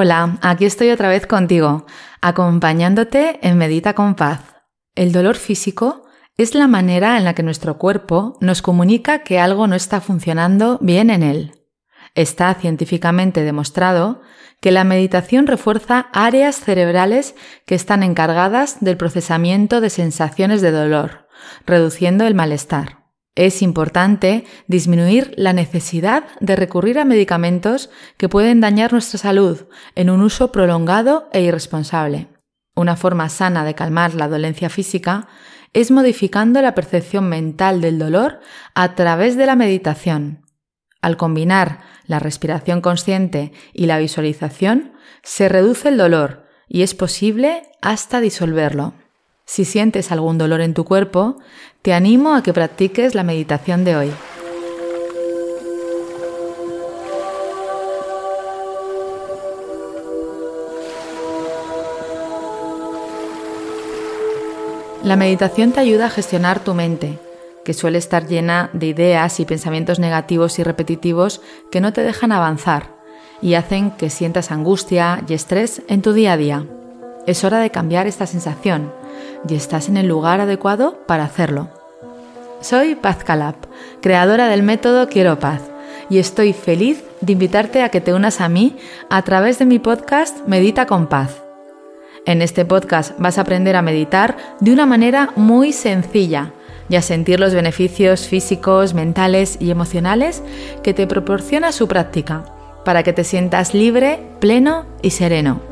Hola, aquí estoy otra vez contigo, acompañándote en Medita con Paz. El dolor físico es la manera en la que nuestro cuerpo nos comunica que algo no está funcionando bien en él. Está científicamente demostrado que la meditación refuerza áreas cerebrales que están encargadas del procesamiento de sensaciones de dolor, reduciendo el malestar. Es importante disminuir la necesidad de recurrir a medicamentos que pueden dañar nuestra salud en un uso prolongado e irresponsable. Una forma sana de calmar la dolencia física es modificando la percepción mental del dolor a través de la meditación. Al combinar la respiración consciente y la visualización, se reduce el dolor y es posible hasta disolverlo. Si sientes algún dolor en tu cuerpo, te animo a que practiques la meditación de hoy. La meditación te ayuda a gestionar tu mente, que suele estar llena de ideas y pensamientos negativos y repetitivos que no te dejan avanzar y hacen que sientas angustia y estrés en tu día a día. Es hora de cambiar esta sensación y estás en el lugar adecuado para hacerlo. Soy Paz Calab, creadora del método Quiero Paz, y estoy feliz de invitarte a que te unas a mí a través de mi podcast Medita con Paz. En este podcast vas a aprender a meditar de una manera muy sencilla y a sentir los beneficios físicos, mentales y emocionales que te proporciona su práctica, para que te sientas libre, pleno y sereno.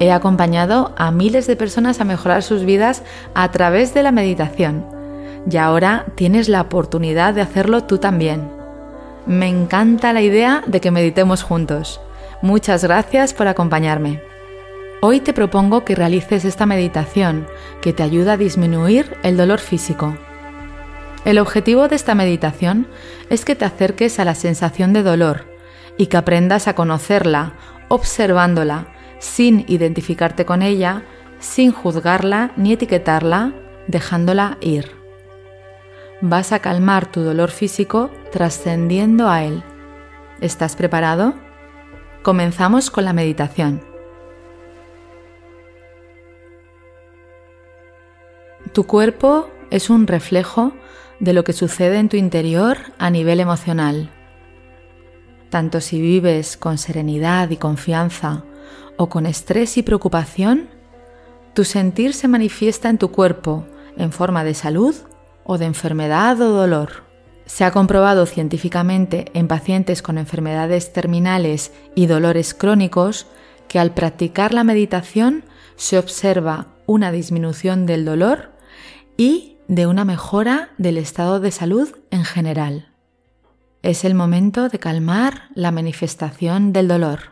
He acompañado a miles de personas a mejorar sus vidas a través de la meditación y ahora tienes la oportunidad de hacerlo tú también. Me encanta la idea de que meditemos juntos. Muchas gracias por acompañarme. Hoy te propongo que realices esta meditación que te ayuda a disminuir el dolor físico. El objetivo de esta meditación es que te acerques a la sensación de dolor y que aprendas a conocerla observándola sin identificarte con ella, sin juzgarla ni etiquetarla, dejándola ir. Vas a calmar tu dolor físico trascendiendo a él. ¿Estás preparado? Comenzamos con la meditación. Tu cuerpo es un reflejo de lo que sucede en tu interior a nivel emocional. Tanto si vives con serenidad y confianza o con estrés y preocupación, tu sentir se manifiesta en tu cuerpo en forma de salud o de enfermedad o dolor. Se ha comprobado científicamente en pacientes con enfermedades terminales y dolores crónicos que al practicar la meditación se observa una disminución del dolor y de una mejora del estado de salud en general. Es el momento de calmar la manifestación del dolor.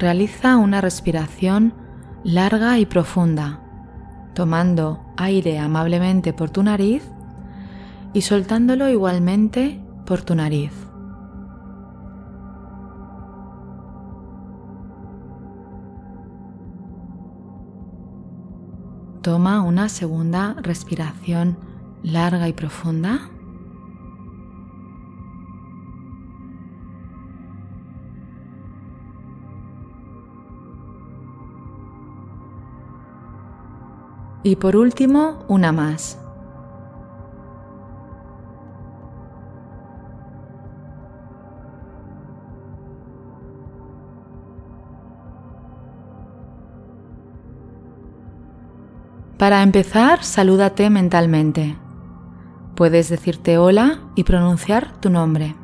Realiza una respiración larga y profunda, tomando aire amablemente por tu nariz y soltándolo igualmente por tu nariz. Toma una segunda respiración larga y profunda. Y por último, una más. Para empezar, salúdate mentalmente. Puedes decirte hola y pronunciar tu nombre.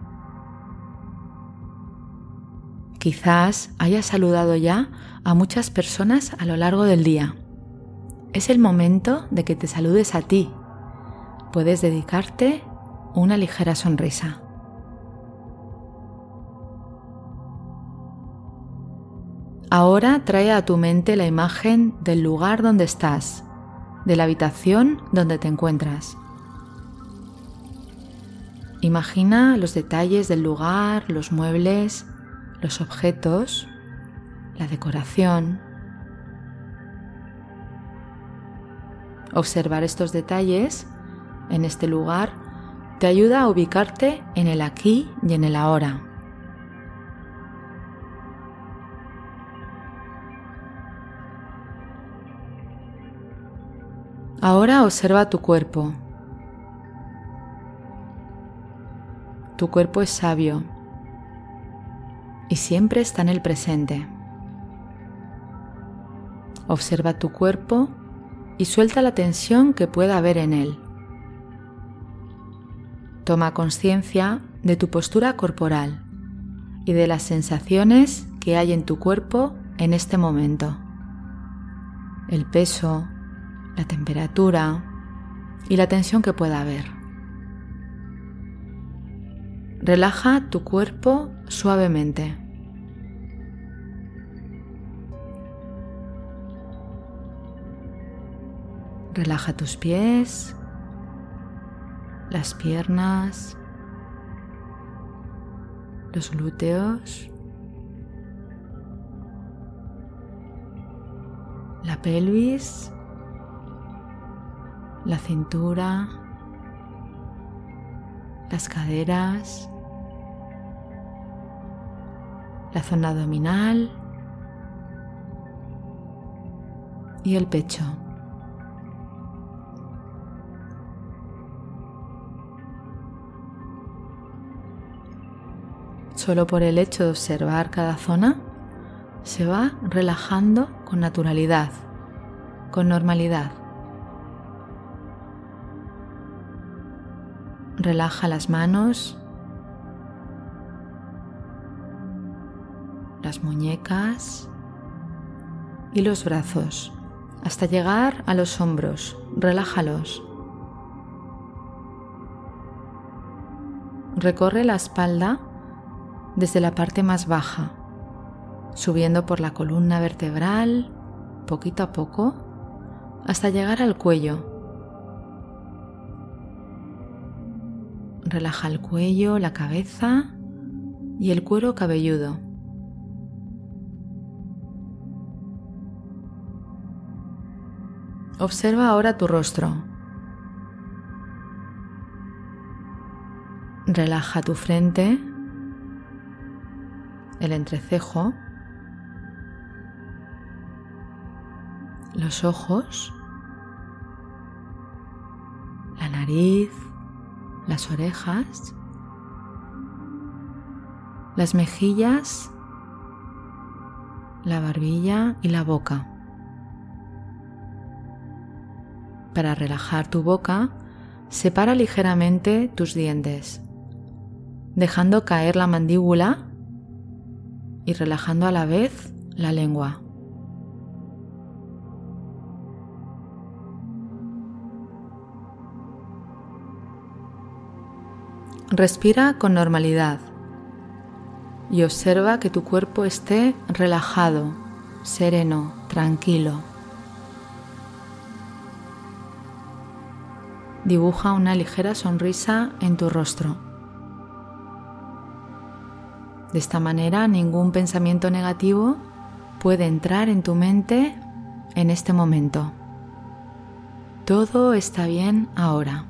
Quizás hayas saludado ya a muchas personas a lo largo del día. Es el momento de que te saludes a ti. Puedes dedicarte una ligera sonrisa. Ahora trae a tu mente la imagen del lugar donde estás, de la habitación donde te encuentras. Imagina los detalles del lugar, los muebles, los objetos, la decoración. Observar estos detalles en este lugar te ayuda a ubicarte en el aquí y en el ahora. Ahora observa tu cuerpo. Tu cuerpo es sabio y siempre está en el presente. Observa tu cuerpo y suelta la tensión que pueda haber en él. Toma conciencia de tu postura corporal y de las sensaciones que hay en tu cuerpo en este momento. El peso, la temperatura y la tensión que pueda haber. Relaja tu cuerpo suavemente. Relaja tus pies, las piernas, los glúteos, la pelvis, la cintura, las caderas, la zona abdominal y el pecho. Solo por el hecho de observar cada zona, se va relajando con naturalidad, con normalidad. Relaja las manos, las muñecas y los brazos hasta llegar a los hombros. Relájalos. Recorre la espalda desde la parte más baja, subiendo por la columna vertebral poquito a poco hasta llegar al cuello. Relaja el cuello, la cabeza y el cuero cabelludo. Observa ahora tu rostro. Relaja tu frente, el entrecejo, los ojos, la nariz, las orejas, las mejillas, la barbilla y la boca. Para relajar tu boca, separa ligeramente tus dientes, dejando caer la mandíbula y relajando a la vez la lengua. Respira con normalidad y observa que tu cuerpo esté relajado, sereno, tranquilo. dibuja una ligera sonrisa en tu rostro. De esta manera ningún pensamiento negativo puede entrar en tu mente en este momento. Todo está bien ahora.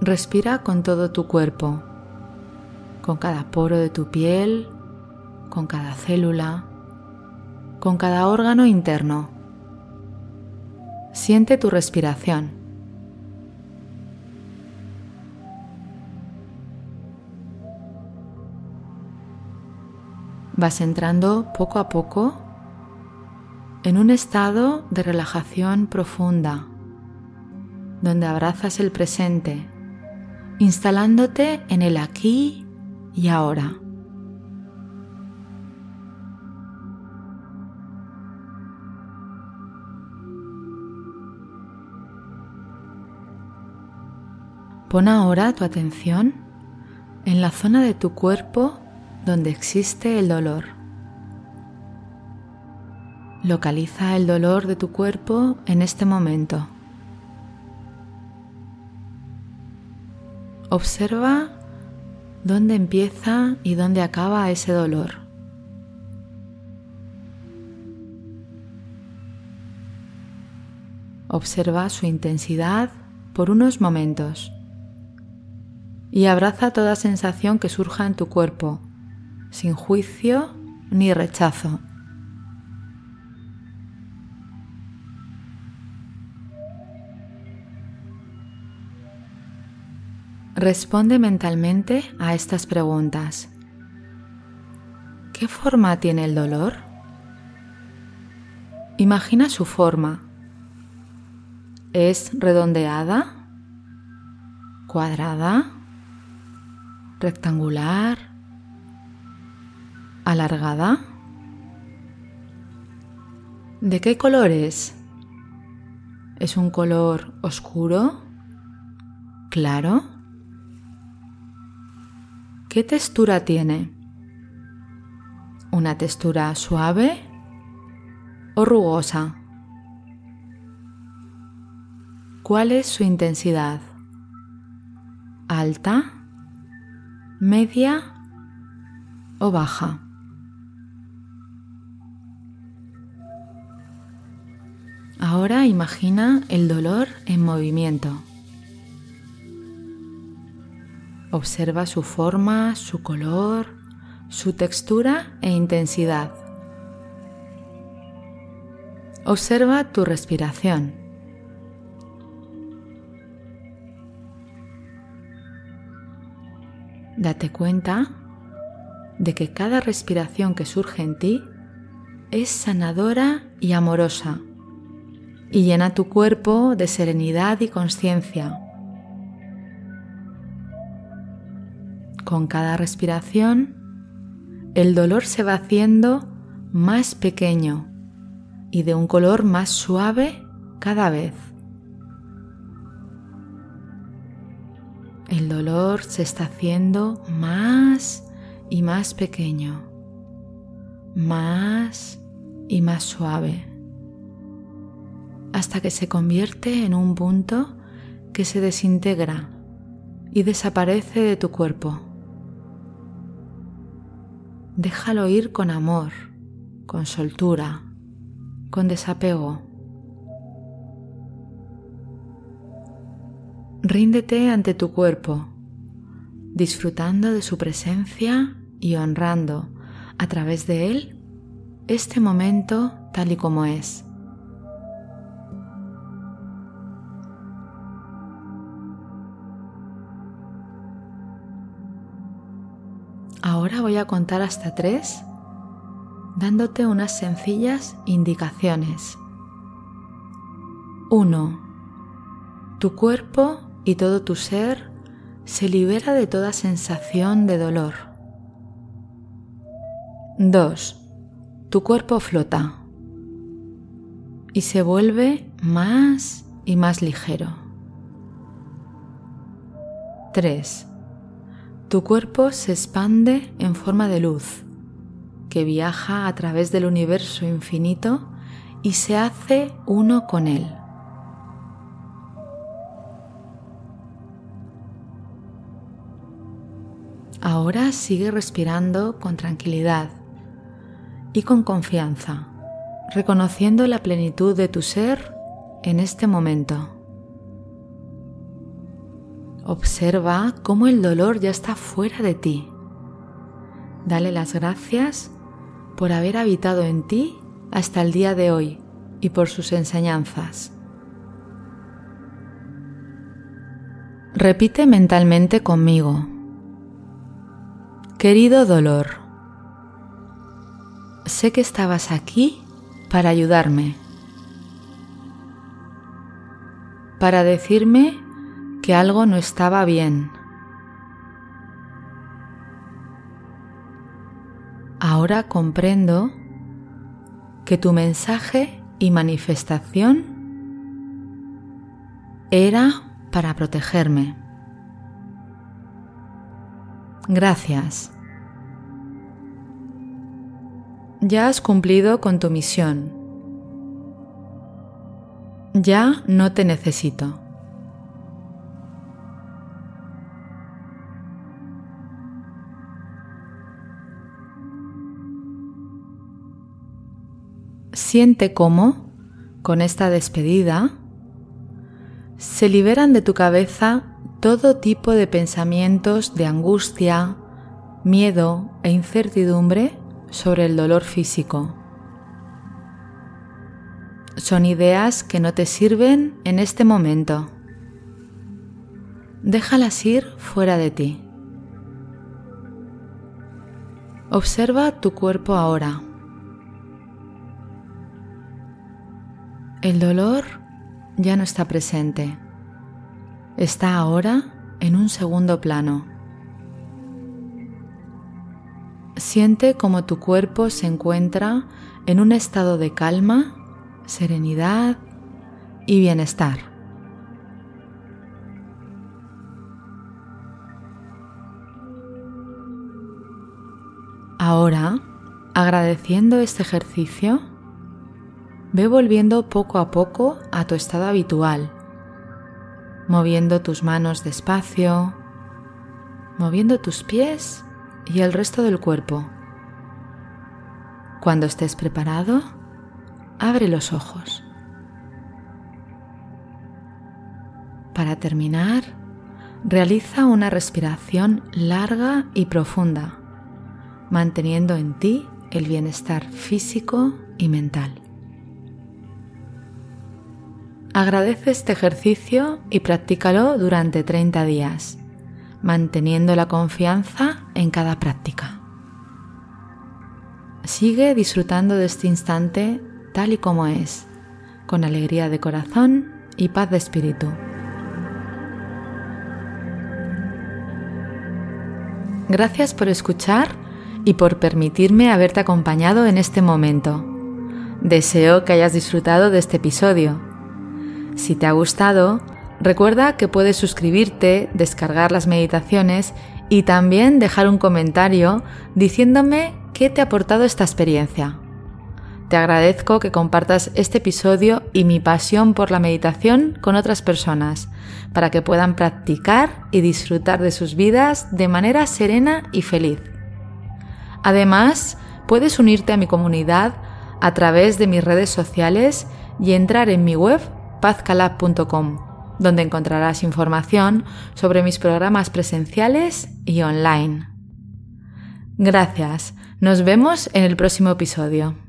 Respira con todo tu cuerpo, con cada poro de tu piel, con cada célula, con cada órgano interno. Siente tu respiración. Vas entrando poco a poco en un estado de relajación profunda, donde abrazas el presente, instalándote en el aquí y ahora. Pon ahora tu atención en la zona de tu cuerpo donde existe el dolor. Localiza el dolor de tu cuerpo en este momento. Observa dónde empieza y dónde acaba ese dolor. Observa su intensidad por unos momentos y abraza toda sensación que surja en tu cuerpo, sin juicio ni rechazo. Responde mentalmente a estas preguntas. ¿Qué forma tiene el dolor? Imagina su forma. ¿Es redondeada? ¿Cuadrada? rectangular, alargada. ¿De qué color es? ¿Es un color oscuro? ¿Claro? ¿Qué textura tiene? ¿Una textura suave o rugosa? ¿Cuál es su intensidad? ¿Alta? media o baja. Ahora imagina el dolor en movimiento. Observa su forma, su color, su textura e intensidad. Observa tu respiración. Date cuenta de que cada respiración que surge en ti es sanadora y amorosa y llena tu cuerpo de serenidad y conciencia. Con cada respiración, el dolor se va haciendo más pequeño y de un color más suave cada vez. El dolor se está haciendo más y más pequeño, más y más suave, hasta que se convierte en un punto que se desintegra y desaparece de tu cuerpo. Déjalo ir con amor, con soltura, con desapego. Ríndete ante tu cuerpo, disfrutando de su presencia y honrando a través de él este momento tal y como es. Ahora voy a contar hasta tres dándote unas sencillas indicaciones. 1. Tu cuerpo y todo tu ser se libera de toda sensación de dolor. 2. Tu cuerpo flota y se vuelve más y más ligero. 3. Tu cuerpo se expande en forma de luz que viaja a través del universo infinito y se hace uno con él. Ahora sigue respirando con tranquilidad y con confianza, reconociendo la plenitud de tu ser en este momento. Observa cómo el dolor ya está fuera de ti. Dale las gracias por haber habitado en ti hasta el día de hoy y por sus enseñanzas. Repite mentalmente conmigo. Querido dolor, sé que estabas aquí para ayudarme, para decirme que algo no estaba bien. Ahora comprendo que tu mensaje y manifestación era para protegerme. Gracias. Ya has cumplido con tu misión. Ya no te necesito. Siente cómo, con esta despedida, se liberan de tu cabeza todo tipo de pensamientos de angustia, miedo e incertidumbre sobre el dolor físico. Son ideas que no te sirven en este momento. Déjalas ir fuera de ti. Observa tu cuerpo ahora. El dolor ya no está presente. Está ahora en un segundo plano. Siente como tu cuerpo se encuentra en un estado de calma, serenidad y bienestar. Ahora, agradeciendo este ejercicio, Ve volviendo poco a poco a tu estado habitual, moviendo tus manos despacio, moviendo tus pies y el resto del cuerpo. Cuando estés preparado, abre los ojos. Para terminar, realiza una respiración larga y profunda, manteniendo en ti el bienestar físico y mental. Agradece este ejercicio y practícalo durante 30 días, manteniendo la confianza en cada práctica. Sigue disfrutando de este instante tal y como es, con alegría de corazón y paz de espíritu. Gracias por escuchar y por permitirme haberte acompañado en este momento. Deseo que hayas disfrutado de este episodio si te ha gustado, recuerda que puedes suscribirte, descargar las meditaciones y también dejar un comentario diciéndome qué te ha aportado esta experiencia. Te agradezco que compartas este episodio y mi pasión por la meditación con otras personas, para que puedan practicar y disfrutar de sus vidas de manera serena y feliz. Además, puedes unirte a mi comunidad a través de mis redes sociales y entrar en mi web pazcalab.com, donde encontrarás información sobre mis programas presenciales y online. Gracias, nos vemos en el próximo episodio.